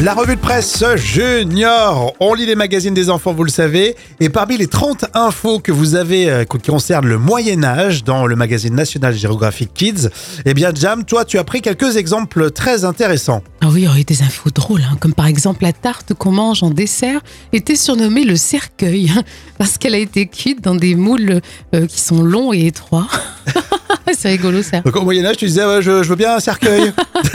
La revue de presse Junior. On lit les magazines des enfants, vous le savez. Et parmi les 30 infos que vous avez euh, qui concernent le Moyen-Âge dans le magazine National Geographic Kids, eh bien, Jam, toi, tu as pris quelques exemples très intéressants. Ah oui, il y aurait des infos drôles, hein, comme par exemple la tarte qu'on mange en dessert était surnommée le cercueil, parce qu'elle a été cuite dans des moules euh, qui sont longs et étroits. C'est rigolo ça. Donc, au Moyen-Âge, tu disais, ouais, je, je veux bien un cercueil.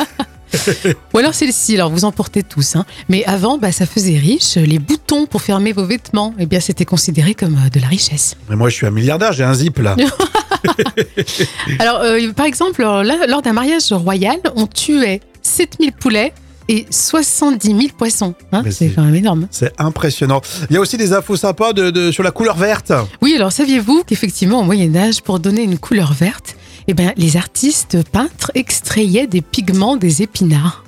Ou alors celle-ci, alors vous en portez tous, hein. mais avant, bah, ça faisait riche. Les boutons pour fermer vos vêtements, eh bien, c'était considéré comme euh, de la richesse. Mais moi, je suis un milliardaire, j'ai un zip là. Alors, euh, par exemple, là, lors d'un mariage royal, on tuait 7000 poulets et 70 000 poissons. Hein, c'est quand même énorme. C'est impressionnant. Il y a aussi des infos sympas de, de- sur la couleur verte. Oui, alors saviez-vous qu'effectivement, au Moyen-Âge, pour donner une couleur verte, eh ben, les artistes peintres extrayaient des pigments des épinards.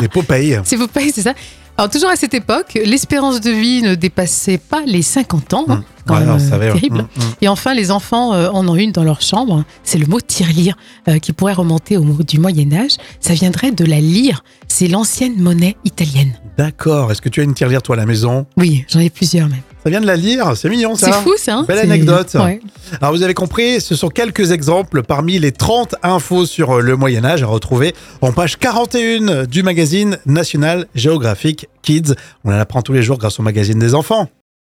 Des Popeye. C'est pas, c'est ça alors toujours à cette époque, l'espérance de vie ne dépassait pas les 50 ans, hein, quand Ouais, même non, ça va, terrible. Et enfin, les enfants euh, en ont une dans leur chambre. C'est le mot tirelire euh, qui pourrait remonter au mot du Moyen Âge. Ça viendrait de la lyre. C'est l'ancienne monnaie italienne. D'accord. Est-ce que tu as une tirelire, toi, à la maison? Oui, j'en ai plusieurs même. Ça vient de la lyre C'est mignon, ça. C'est fou ça. hein Belle anecdote. Ouais. Alors vous avez compris, ce sont quelques exemples parmi les 30 infos sur le Moyen Âge à retrouver en page 41 du magazine National Geographic Kids. On en apprend tous les jours grâce au magazine des enfants.